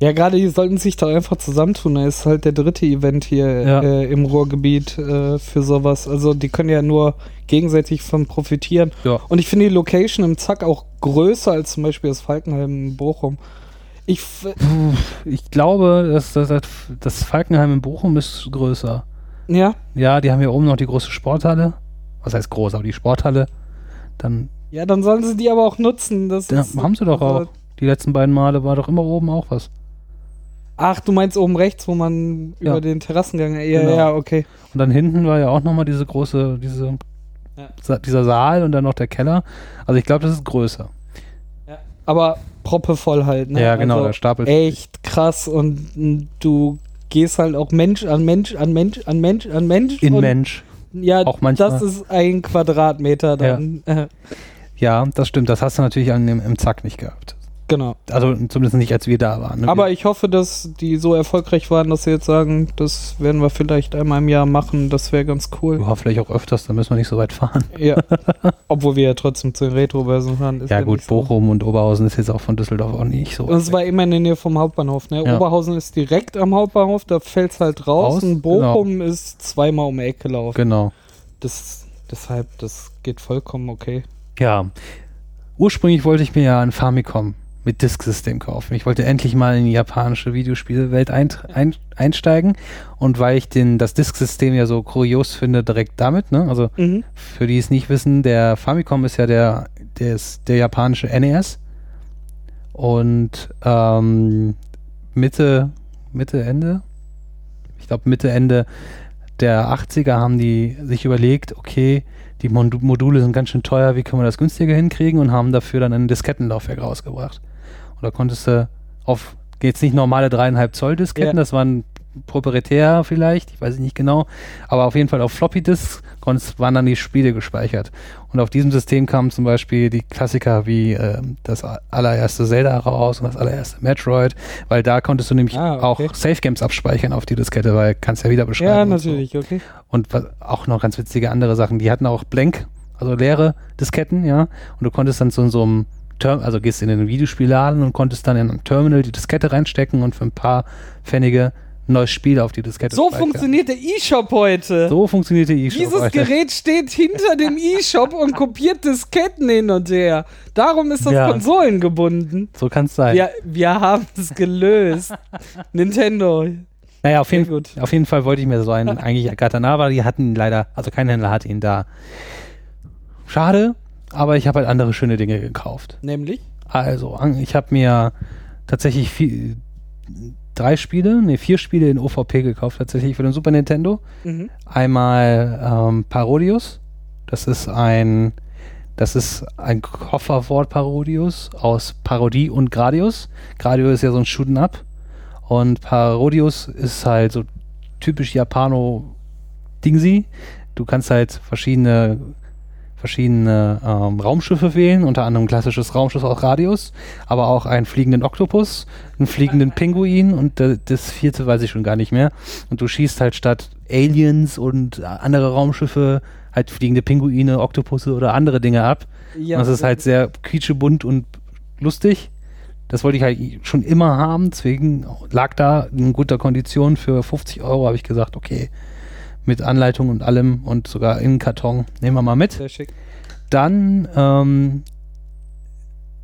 Ja, gerade die sollten sich doch einfach zusammentun. Da ist halt der dritte Event hier Ja. äh, im Ruhrgebiet äh, für sowas. Also die können ja nur gegenseitig von profitieren. Ja. Und ich finde die Location im Zack auch größer als zum Beispiel das Falkenheim in Bochum. Ich, Ich glaube, dass, dass, das Falkenheim in Bochum ist größer. ja, Ja, die haben hier oben noch die große Sporthalle. Was heißt groß, aber die Sporthalle. Dann ja, dann sollen sie die aber auch nutzen. Das ja, haben sie doch also- auch. Die letzten beiden Male war doch immer oben auch was. Ach, du meinst oben rechts, wo man Ja. über den Terrassengang. Ja, Genau. ja, okay. Und dann hinten war ja auch nochmal diese große, diese, Ja. Sa- dieser Saal und dann noch der Keller. Also ich glaube, das ist größer. Aber proppevoll halt, ne? Ja, genau, also der Stapel. Echt krass und du gehst halt auch Mensch an Mensch an Mensch an Mensch an Mensch. In Mensch. Ja, auch manchmal. das ist ein Quadratmeter dann. Äh, Ja, das stimmt. Das hast du natürlich an dem, im Zack nicht gehabt. Genau. Also zumindest nicht, als wir da waren. ne? Aber ich hoffe, dass die so erfolgreich waren, dass sie jetzt sagen, das werden wir vielleicht einmal im Jahr machen. Das wäre ganz cool. ja, vielleicht auch öfters, dann müssen wir nicht so weit fahren. Ja. Obwohl wir ja trotzdem zu den Retro-Börsen fahren. ist ja, gut, so. Bochum und Oberhausen ist jetzt auch von Düsseldorf auch nicht so. Und es war immer in der Nähe vom Hauptbahnhof. Ne? Ja. Oberhausen ist direkt am Hauptbahnhof, da fällt es halt raus. Raus, und Bochum ist zweimal um die Ecke laufen. genau. Das, deshalb, das geht vollkommen okay. Ja. Ursprünglich wollte ich mir ja ein Famicom mit Disk-System kaufen. Ich wollte endlich mal in die japanische Videospielwelt ein, ein, einsteigen. Und weil ich den, das Disk-System ja so kurios finde, direkt damit, ne? Also Mhm. für die es nicht wissen, der Famicom ist ja der, der, ist der japanische NES. Und ähm, Mitte, Mitte, Ende, ich glaube Mitte, Ende der 80er haben die sich überlegt, okay, die Mod Module sind ganz schön teuer, wie können wir das günstiger hinkriegen und haben dafür dann ein Diskettenlaufwerk rausgebracht. Da konntest du auf, jetzt nicht normale dreieinhalb Zoll Disketten, Ja. das waren proprietär vielleicht, ich weiß es nicht genau, aber auf jeden Fall auf Floppy Disks konntest, waren dann die Spiele gespeichert. Und auf diesem System kamen zum Beispiel die Klassiker wie äh, das allererste Zelda raus und das allererste Metroid, weil da konntest du nämlich Ah, okay. auch Safe Games abspeichern auf die Diskette, weil kannst ja wieder beschreiben. Ja, und so. natürlich, okay. Und was, auch noch ganz witzige andere Sachen. Die hatten auch Blank, also leere Disketten, ja. Und du konntest dann zu so einem Term, also gehst in den Videospielladen und konntest dann in ein Terminal die Diskette reinstecken und für ein paar Pfennige ein neues Spiel auf die Diskette So speichern. funktioniert der E-Shop heute. So funktioniert der E-Shop. Dieses Alter. Gerät steht hinter dem E-Shop und kopiert Disketten hin und her. Darum ist das Ja. konsolengebunden. So kann es sein. Wir, wir haben es gelöst. Nintendo. Naja, auf jeden, auf jeden Fall wollte ich mir so einen eigentlich Katana, aber die hatten ihn leider, also kein Händler hatte ihn da. Schade, aber ich habe halt andere schöne Dinge gekauft. Nämlich? Also, ich habe mir tatsächlich vier, drei Spiele, nee, vier Spiele in OVP gekauft, tatsächlich für den Super Nintendo. Mhm. Einmal ähm, Parodius. Das ist ein, das ist ein Kofferwort Parodius aus Parodie und Gradius. Gradius ist ja so ein Shooten Up. Und Parodius ist halt so typisch Japano-Dingsi. Du kannst halt verschiedene, verschiedene ähm, Raumschiffe wählen, unter anderem ein klassisches Raumschiff aus Radius, aber auch einen fliegenden Oktopus, einen fliegenden Pinguin und äh, das vierte weiß ich schon gar nicht mehr. Und du schießt halt statt Aliens und andere Raumschiffe halt fliegende Pinguine, Oktopusse oder andere Dinge ab. Ja, Und das ist halt sehr quietschebunt und lustig. Das wollte ich halt schon immer haben, deswegen lag da in guter Kondition für 50 Euro, habe ich gesagt, okay, mit Anleitung und allem und sogar in Karton, nehmen wir mal mit. sehr schick. Dann ähm,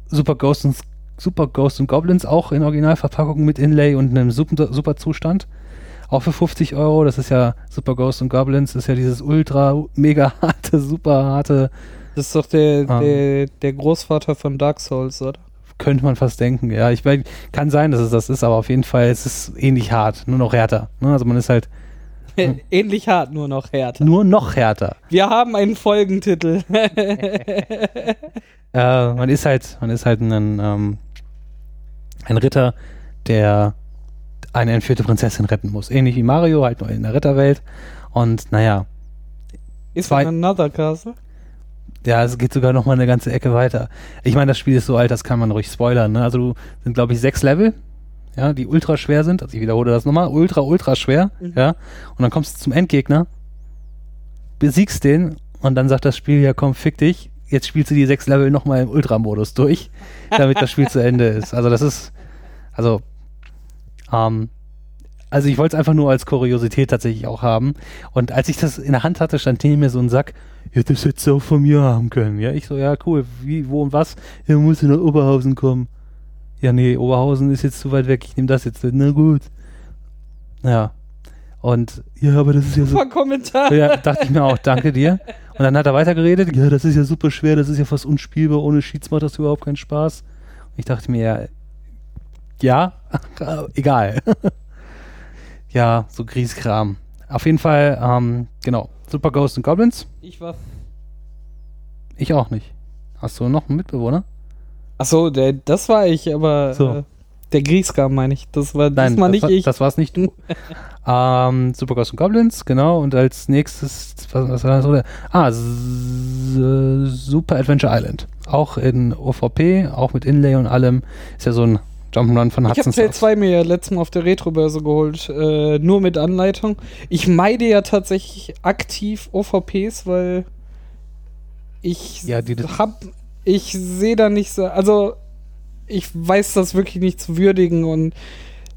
Super Ghost und Super Ghost und Goblins auch in Originalverpackung mit Inlay und einem super, super Zustand. Auch für 50 Euro. Das ist ja Super Ghost und Goblins, ist ja dieses ultra mega harte, super harte, Das ist doch der, Ah. der, der Großvater von Dark Souls, oder? könnte man fast denken. Ja, ich mein, kann sein, dass es das ist, aber auf jeden Fall es ist es ähnlich hart, nur noch härter. Ne? Also man ist halt Ähnlich hart, nur noch härter. nur noch härter. Wir haben einen Folgentitel. Äh, man ist halt, man ist halt ein, ähm, ein Ritter, der eine entführte Prinzessin retten muss. Ähnlich wie Mario, halt nur in der Ritterwelt. Und naja, ist Zwei- Another Castle? ja, es geht sogar noch mal eine ganze Ecke weiter. Ich meine, das Spiel ist so alt, das kann man ruhig spoilern. Ne? Also du sind, glaube ich, sechs Level, ja, die ultra schwer sind. Also ich wiederhole das nochmal, ultra, ultra schwer, Mhm. ja. Und dann kommst du zum Endgegner, besiegst den und dann sagt das Spiel, ja komm, fick dich. Jetzt spielst du die sechs Level nochmal im Ultra-Modus durch, damit das Spiel zu Ende ist. Also das ist, also, ähm, also ich wollte es einfach nur als Kuriosität tatsächlich auch haben. Und als ich das in der Hand hatte, stand neben mir so ein Sack, ja, das hättest du auch von mir haben können. Ja, ich so, ja, cool, wie, wo und was? Ja, muss nach Oberhausen kommen. Ja, nee, Oberhausen ist jetzt zu weit weg, ich nehme das jetzt. Na gut. Ja. Und, ja, aber das ist ja so Super Kommentar. ja, dachte ich mir auch, danke dir. Und dann hat er weitergeredet, ja, das ist ja super schwer, das ist ja fast unspielbar, ohne Cheats macht das überhaupt keinen Spaß. Und ich dachte mir, ja, ja, egal. ja, so Grieskram. Auf jeden Fall, ähm, genau, Super Ghosts and Goblins, Ich war. ich auch nicht. Hast du noch einen Mitbewohner? Achso, der, das war ich, aber So. äh, der Grieskram meine ich. Das war Nein, diesmal das, nicht war, ich. das war's nicht du. ähm, Super Ghosts and Goblins, genau. Und als nächstes, was, was war das? Oder? Ah, Super Adventure Island. Auch in OVP, auch mit Inlay und allem. Ist ja so ein Jump'n'Run von Ich habe Hudson Teil Soft. 2 mir ja letztes Mal auf der Retro-Börse geholt, äh, nur mit Anleitung. Ich meide ja tatsächlich aktiv OVPs, weil ich Ja, die das- hab, ich sehe da nicht so, also ich weiß das wirklich nicht zu würdigen und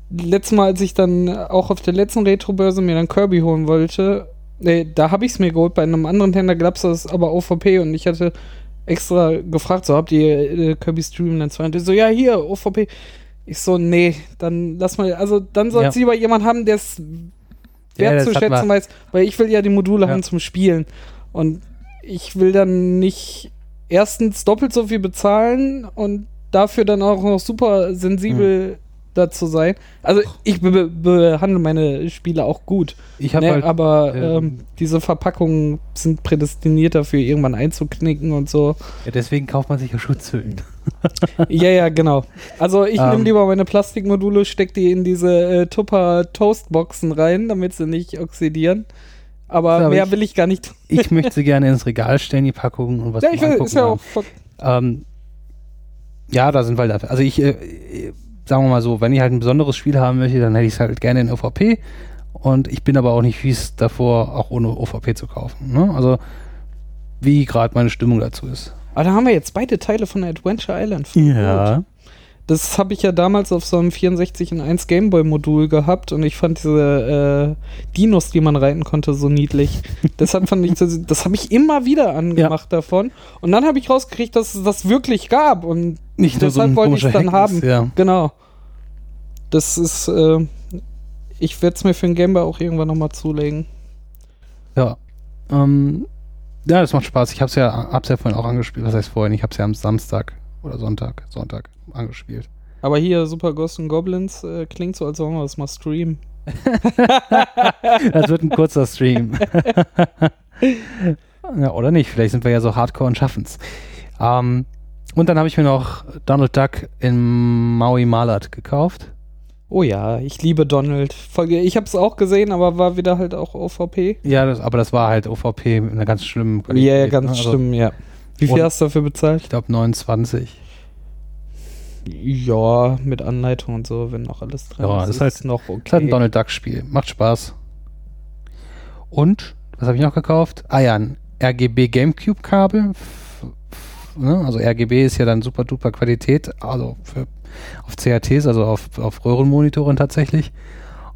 letztes Mal, als ich dann auch auf der letzten Retro-Börse mir dann Kirby holen wollte, nee, da habe ich es mir geholt, bei einem anderen Händler gab es das aber OVP und ich hatte extra gefragt, so habt ihr äh, Kirby's Dream Land 2? Und so, ja, hier, OVP. Ich so, nee, dann lass mal, also dann soll es Ja. lieber jemand haben, der es Ja, wertzuschätzen man- weiß, weil ich will ja die Module Ja. haben zum Spielen. Und ich will dann nicht erstens doppelt so viel bezahlen und dafür dann auch noch super sensibel dazu sein. Also ich be be behandle meine Spiele auch gut. Ich habe Ne, halt, aber ähm, ähm, diese Verpackungen sind prädestiniert dafür, irgendwann einzuknicken und so. ja, deswegen kauft man sich ja Schutzhüllen. ja, ja, genau. Also ich Ähm. nehme lieber meine Plastikmodule, steck die in diese äh, Tupper Toastboxen rein, damit sie nicht oxidieren. Aber aber mehr ich- will ich gar nicht. Ich möchte sie gerne ins Regal stellen, die Packungen und was Ja, ich will, ist ja auch Ähm, ja, da sind wir dafür. Also ich, äh, sagen wir mal so, wenn ich halt ein besonderes Spiel haben möchte, dann hätte ich es halt gerne in OVP. Und ich bin aber auch nicht fies davor, auch ohne OVP zu kaufen. Ne? Also wie gerade meine Stimmung dazu ist. Aber da haben wir jetzt beide Teile von Adventure Island. Ja. Das habe ich ja damals auf so einem 64 in 1 Gameboy-Modul gehabt und ich fand diese äh, Dinos, die man reiten konnte, so niedlich. Deshalb fand ich das, das habe ich immer wieder angemacht davon. Und dann habe ich rausgekriegt, dass es das wirklich gab und Nicht so deshalb ein wollte ich es dann haben. Ja. Genau. Das ist, äh, ich werde es mir für den Gameboy auch irgendwann nochmal zulegen. Ja. Ähm, ja, das macht Spaß. Ich hab's ja, hab's ja vorhin auch angespielt. Was heißt vorhin? Ich hab's ja am Samstag oder Sonntag, Sonntag angespielt. Aber hier Super Ghosts and Goblins äh, klingt so, als wollen wir das mal streamen. Das wird ein kurzer Stream. ja, oder nicht? Vielleicht sind wir ja so hardcore und schaffen's. Ähm, und dann habe ich mir noch Donald Duck in Maui Malat gekauft. Oh ja, ich liebe Donald. Folge, ich habe es auch gesehen, aber war wieder halt auch OVP. Ja, das, aber das war halt OVP mit einer ganz schlimmen Ja, ja, ganz ne? Also, schlimm, ja. Wie viel und- hast du dafür bezahlt? Ich glaube 29. Ja, mit Anleitung und so, wenn noch alles drin Ja, ist. das ist halt- noch Das ist halt ein okay. Donald Duck Spiel. Macht Spaß. Und, was habe ich noch gekauft? Ah ja, ein RGB Gamecube Kabel. Ne? Also RGB ist ja dann super duper Qualität, also für, auf CRTs, also auf, auf Röhrenmonitoren tatsächlich.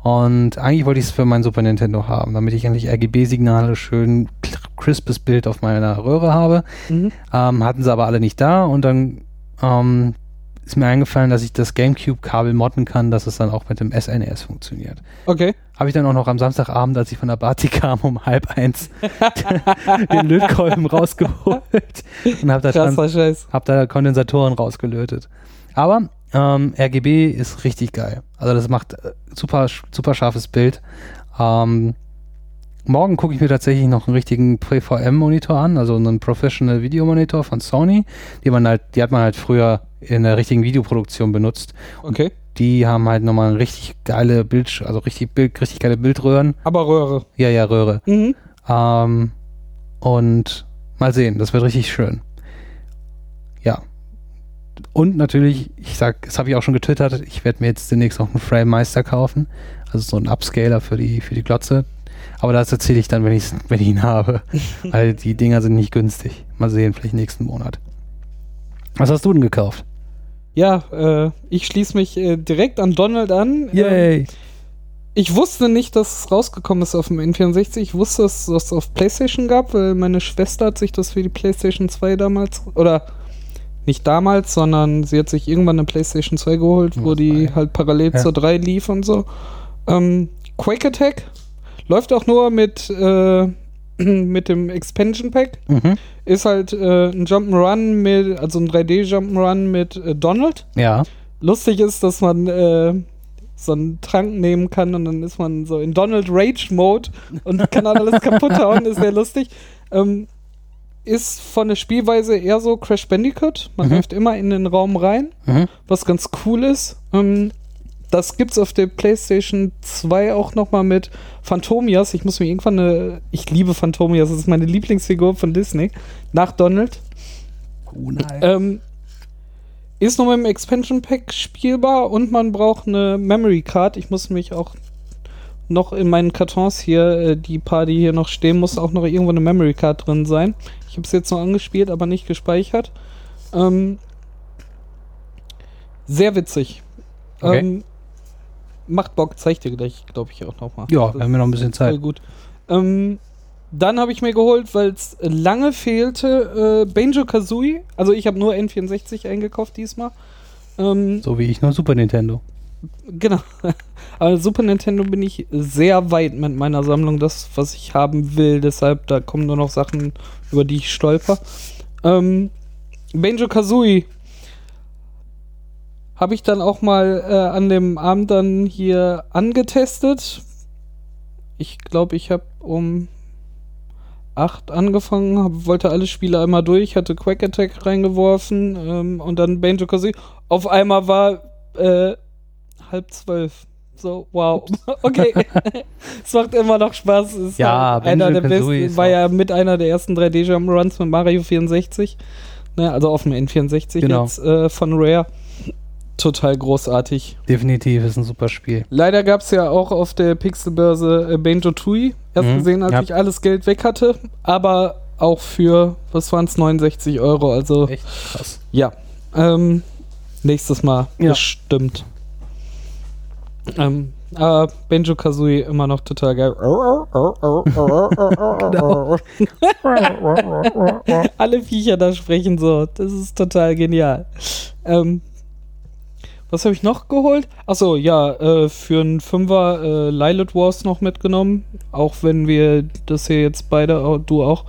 Und eigentlich wollte ich es für mein Super Nintendo haben, damit ich eigentlich RGB-Signale schön crispes Bild auf meiner Röhre habe. Mhm. Ähm, hatten sie aber alle nicht da und dann ähm, ist mir eingefallen, dass ich das Gamecube-Kabel modden kann, dass es dann auch mit dem SNES funktioniert. Okay. Habe ich dann auch noch am Samstagabend, als ich von der Party kam, um halb eins den Lötkolben rausgeholt und habe da, Trans- Krasser Scheiß. hab da Kondensatoren rausgelötet. Aber ähm, RGB ist richtig geil. Also das macht äh, super, super scharfes Bild. Ähm, morgen gucke ich mir tatsächlich noch einen richtigen PVM-Monitor an, also einen Professional Video Monitor von Sony, die man halt, die hat man halt früher in der richtigen Videoproduktion benutzt. Okay. Die haben halt nochmal richtig geile Bild, also richtig Bild, richtig geile Bildröhren. Aber Röhre. Ja, ja, Röhre. Mhm. Ähm, und mal sehen, das wird richtig schön. Und natürlich, ich sag, das habe ich auch schon getwittert, ich werde mir jetzt demnächst auch einen Frame Meister kaufen. Also so einen Upscaler für die, für die Glotze. Aber das erzähle ich dann, wenn, wenn ich ihn habe. Weil die Dinger sind nicht günstig. Mal sehen, vielleicht nächsten Monat. Was hast du denn gekauft? Ja, äh, ich schließe mich äh, direkt an Donald an. Ähm, ich wusste nicht, dass es rausgekommen ist auf dem N64. Ich wusste, dass es auf PlayStation gab, weil meine Schwester hat sich das für die PlayStation 2 damals, oder nicht damals, sondern sie hat sich irgendwann eine PlayStation 2 geholt, wo die zwei. halt parallel Ja. zur 3 lief und so. Ähm, Quake Attack läuft auch nur mit, äh, mit dem Expansion Pack. Mhm. Ist halt äh, ein Jump'n'Run mit, also ein 3D-Jump'n'Run mit äh, Donald. Ja. Lustig ist, dass man äh, so einen Trank nehmen kann und dann ist man so in Donald Rage Mode und kann dann alles kaputt hauen, ist sehr lustig. Ähm, ist von der Spielweise eher so Crash Bandicoot. Man Mhm. läuft immer in den Raum rein, Mhm. was ganz cool ist. Ähm, das gibt's auf der PlayStation 2 auch nochmal mit Phantomias. Ich muss mir irgendwann eine. Ich liebe Phantomias, das ist meine Lieblingsfigur von Disney. Nach Donald. Kunai. Ähm, ist nur mit dem Expansion Pack spielbar und man braucht eine Memory Card. Ich muss mich auch noch in meinen Kartons hier, äh, die paar, die hier noch stehen, muss auch noch irgendwo eine Memory Card drin sein. Ich habe es jetzt noch angespielt, aber nicht gespeichert. Ähm, sehr witzig. Okay. Ähm, macht Bock, zeig dir gleich, glaube ich, auch nochmal. Ja, wir haben ja noch ein bisschen Zeit. Gut. Ähm, dann habe ich mir geholt, weil es lange fehlte, äh, Banjo Kazooie. Also ich habe nur N64 eingekauft diesmal. Ähm, So wie ich nur Super Nintendo. Genau. Aber Super Nintendo bin ich sehr weit mit meiner Sammlung, das, was ich haben will. Deshalb, da kommen nur noch Sachen, über die ich stolper. Ähm, Banjo Kazooie habe ich dann auch mal äh, an dem Abend dann hier angetestet. Ich glaube, ich habe um 8 angefangen, hab, wollte alle Spiele einmal durch, hatte Quack Attack reingeworfen ähm, und dann Banjo Kazooie. Auf einmal war äh, halb zwölf. So, wow. Okay. es macht immer noch Spaß. Es ist Ja, einer der Banjo-Kazooie besten. War ja mit einer der ersten 3D-Jump-Runs mit Mario 64. Ne, also auf dem N64 Genau. jetzt äh, von Rare. Total großartig. Definitiv ist ein super Spiel. Leider gab es ja auch auf der Pixelbörse äh, Banjo Tui. Erst Mhm, gesehen, als ja. ich alles Geld weg hatte. Aber auch für, was waren es, 69 Euro. Also Echt krass. ja. Ähm, Nächstes Mal Ja. bestimmt. Ähm, aber Benjo Kazooie immer noch total geil. Alle Viecher da sprechen so. Das ist total genial. Ähm, was habe ich noch geholt? Achso, ja, äh, für einen Fünfer äh, Lilith Wars noch mitgenommen. Auch wenn wir das hier jetzt beide, du auch,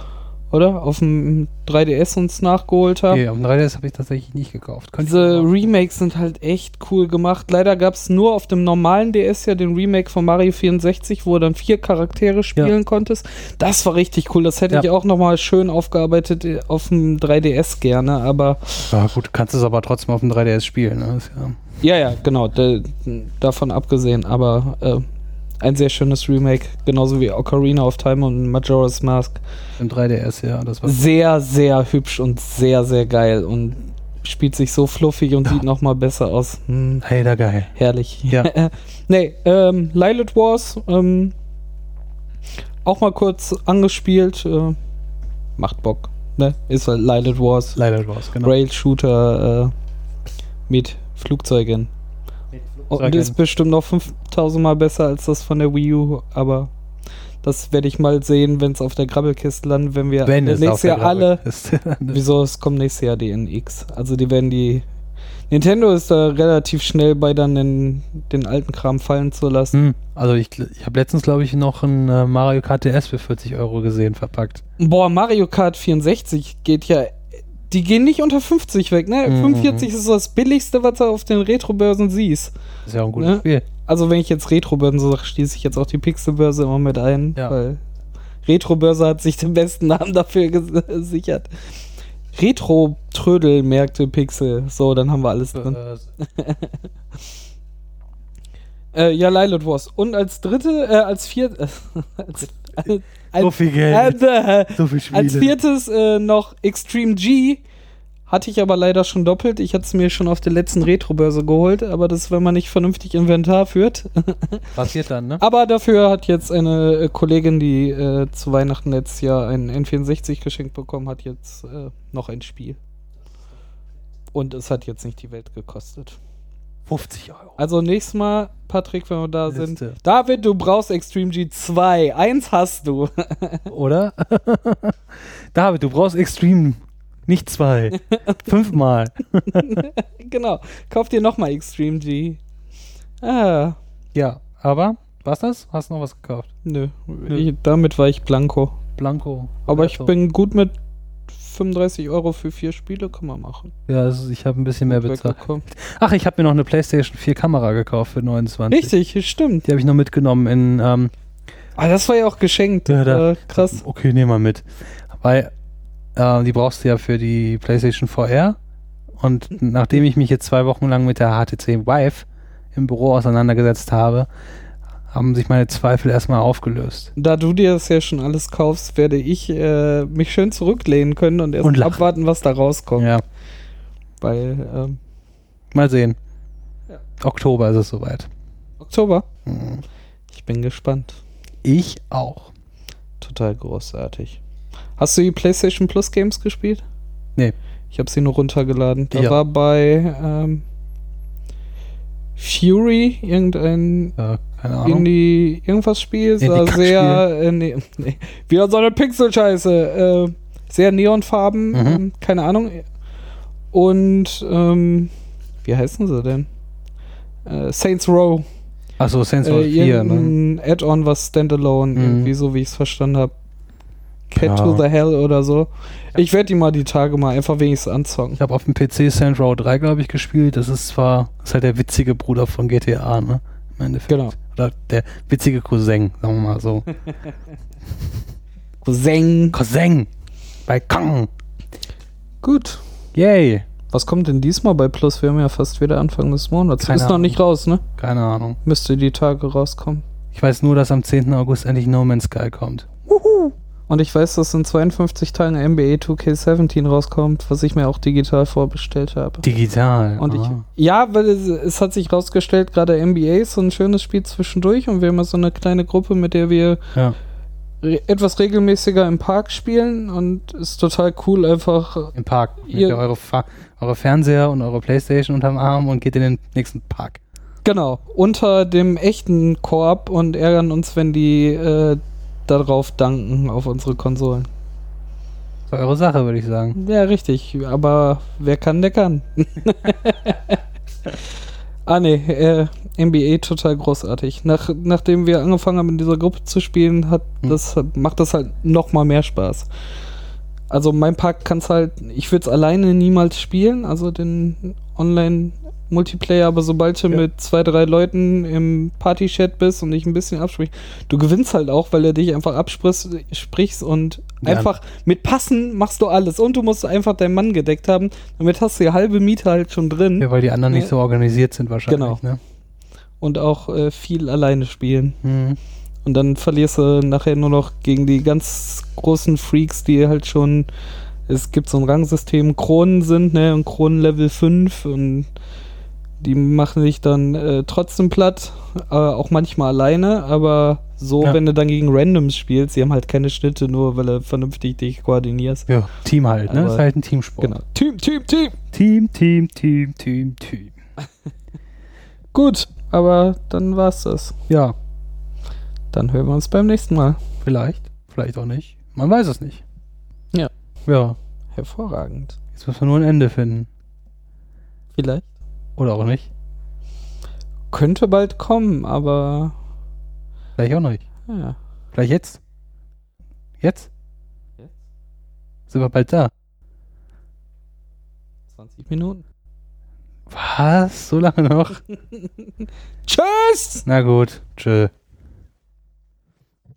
oder? Auf dem 3DS uns nachgeholt haben. Nee, auf dem 3DS habe ich tatsächlich nicht gekauft. Könnte ich Diese Remakes sind halt echt cool gemacht. Leider gab es nur auf dem normalen DS ja den Remake von Mario 64, wo du dann vier Charaktere spielen konntest. Das war richtig cool. Das hätte Ja. ich auch nochmal schön aufgearbeitet äh, auf dem 3DS gerne. Aber Ja, gut, du kannst es aber trotzdem auf dem 3DS spielen. Ne? Ja, ja, ja, genau. Da, davon abgesehen. Aber äh, ein sehr schönes Remake. Genauso wie Ocarina of Time und Majora's Mask. Im 3DS, ja, das war. Sehr, sehr hübsch und sehr, sehr geil. Und spielt sich so fluffig und sieht nochmal besser aus. Hm. Hey, da geil. Herrlich. Ja. nee, ähm, Lilith Wars, ähm, auch mal kurz angespielt. Äh, macht Bock. Ne? Ist halt Lilith Wars. Leider was, genau. Rail-Shooter äh, mit Flugzeugen. Und ist bestimmt noch 5000 Mal besser als das von der Wii U, aber das werde ich mal sehen, wenn es auf der Grabbelkiste landet, wenn wir Wenn nächstes Jahr alle. Wieso? Es kommt nächstes Jahr die NX. Also die werden die. Nintendo ist da relativ schnell bei dann den, den alten Kram fallen zu lassen. Hm, also ich, ich habe letztens, glaube ich, noch ein äh, Mario Kart DS für 40 Euro gesehen, verpackt. Boah, Mario Kart 64 geht ja. Die gehen nicht unter 50 weg, ne? Mhm. 45 ist so das billigste, was du auf den Retro-Börsen siehst. Ist ja auch ein gutes Ja. Spiel. Also, wenn ich jetzt Retro-Börsen so sage, schließe ich jetzt auch die Pixel-Börse immer mit ein, Ja. weil Retro-Börse hat sich den besten Namen dafür ges- gesichert. Retro-Trödel-Märkte Pixel. So, dann haben wir alles drin. Äh, ja, Lilith Wars. Und als dritte, äh, als viert, äh, als, als, so viel Geld, äh, so viel Spiele. als viertes äh, noch Extreme G. Hatte ich aber leider schon doppelt. Ich hatte es mir schon auf der letzten Retro-Börse geholt, aber das, ist, wenn man nicht vernünftig Inventar führt. Passiert dann, ne? aber dafür hat jetzt eine äh, Kollegin, die äh, zu Weihnachten letztes Jahr ein N64 geschenkt bekommen hat, jetzt äh, noch ein Spiel. Und es hat jetzt nicht die Welt gekostet. 50 Euro. Also nächstes Mal, Patrick, wenn wir da sind. Liste. David, du brauchst Extreme G2. Eins hast du. Oder? David, du brauchst Extreme. Nicht zwei. Fünfmal. genau. Kauf dir nochmal Extreme G. Ah, Ja, aber, was das? Hast du noch was gekauft? nö. Ich, damit war ich blanko. Blanco. Aber ich bin gut mit 35 Euro für vier Spiele, kann man machen. Ja, ist, ich habe ein bisschen mehr bezahlt. Ach, ich habe mir noch eine PlayStation 4 Kamera gekauft für 29. Richtig, stimmt. Die habe ich noch mitgenommen in, ähm, Ah, das war ja auch geschenkt. Ja, da- äh, krass. okay, nehmen wir mit. Weil, äh, die brauchst du ja für die PlayStation VR. Und nachdem ich mich jetzt zwei Wochen lang mit der HTC Vive im Büro auseinandergesetzt habe, haben sich meine Zweifel erstmal aufgelöst. Da du dir das ja schon alles kaufst, werde ich äh, mich schön zurücklehnen können und erst Und abwarten, was da rauskommt. Ja, Weil ähm, mal sehen. Ja. Oktober ist es soweit. Oktober. Mhm. Ich bin gespannt. Ich auch. Total großartig. Hast du die PlayStation Plus Games gespielt? Nee. Ich habe sie nur runtergeladen. Da Ja. war bei ähm, Fury irgendein Ja, keine Ahnung. Indie irgendwas Spiel sah sehr äh, nee, nee, wieder so eine Pixel-Scheiße. Äh, sehr neonfarben, Mhm. ähm, keine Ahnung. Und ähm, wie heißen sie denn? Äh, Saints Row. Achso, Saints Row Äh, 4, ne? Add-on, was Standalone, Mhm. irgendwie so, wie ich es verstanden habe. Cat Ja. to the Hell oder so. Ich werde die mal die Tage mal einfach wenigstens anzocken. Ich habe auf dem PC Saints Row 3, glaube ich, gespielt. Das ist zwar, ist halt der witzige Bruder von GTA, ne? Im Endeffekt. Genau. Oder der witzige Cousin, sagen wir mal so. Cousin. Cousin! Bei Kong! Gut. Yay! Was kommt denn diesmal bei Plus? Wir haben ja fast wieder Anfang des Monats. Keine Ist noch Ahnung. nicht raus, ne? Keine Ahnung. Müsste die Tage rauskommen. Ich weiß nur, dass am 10. August endlich No Man's Sky kommt. Und ich weiß, dass in 52 Tagen NBA 2K17 rauskommt, was ich mir auch digital vorbestellt habe. Digital. Und ich, ah. ja, weil es, es hat sich rausgestellt, gerade NBA ist so ein schönes Spiel zwischendurch und wir haben so eine kleine Gruppe, mit der wir Ja. re etwas regelmäßiger im Park spielen und ist total cool, einfach. Im Park. Ihr- eure, Fa eure Fernseher und eure Playstation unterm Arm und geht in den nächsten Park. Genau, unter dem echten Koop und ärgern uns, wenn die äh, darauf danken, auf unsere Konsolen. Das war eure Sache, würde ich sagen. Ja, richtig, aber wer kann, der kann. ah, nee, äh, NBA total großartig. Nach, nachdem wir angefangen haben, in dieser Gruppe zu spielen, hat Hm. das, macht das halt noch mal mehr Spaß. Also mein Pack kann es halt, ich würde es alleine niemals spielen, also den Online-Multiplayer, aber sobald du Ja. mit zwei, drei Leuten im Party-Chat bist und dich ein bisschen absprichst, du gewinnst halt auch, weil er dich einfach absprichst sprichst und Ja. einfach mit Passen machst du alles und du musst einfach deinen Mann gedeckt haben, damit hast du die halbe Miete halt schon drin Ja, weil die anderen nicht Ja. so organisiert sind wahrscheinlich. Genau. Ne? und auch äh, viel alleine spielen. Hm. Und dann verlierst du nachher nur noch gegen die ganz großen Freaks, die halt schon, es gibt so ein Rangsystem, Kronen sind, ne, und Kronen Level 5 und die machen dich dann äh, trotzdem platt, äh, auch manchmal alleine, aber so, Ja. wenn du dann gegen Randoms spielst, die haben halt keine Schnitte, nur weil du vernünftig dich koordinierst. Ja, Team halt, ne? Aber- ist halt ein Teamsport. Genau. Team, Team, Team! Team, Team, Team, Team, Team. Gut, aber dann war's das. Ja, Dann hören wir uns beim nächsten Mal. vielleicht, vielleicht auch nicht. Man weiß es nicht. Ja. Ja, Hervorragend. jetzt müssen wir nur ein Ende finden. Vielleicht. Oder auch nicht. Könnte bald kommen, aber Vielleicht auch nicht. ja. Vielleicht jetzt. Jetzt? Jetzt? Sind wir bald da. 20 Minuten. Was? So lange noch? Tschüss! Na gut. Tschö.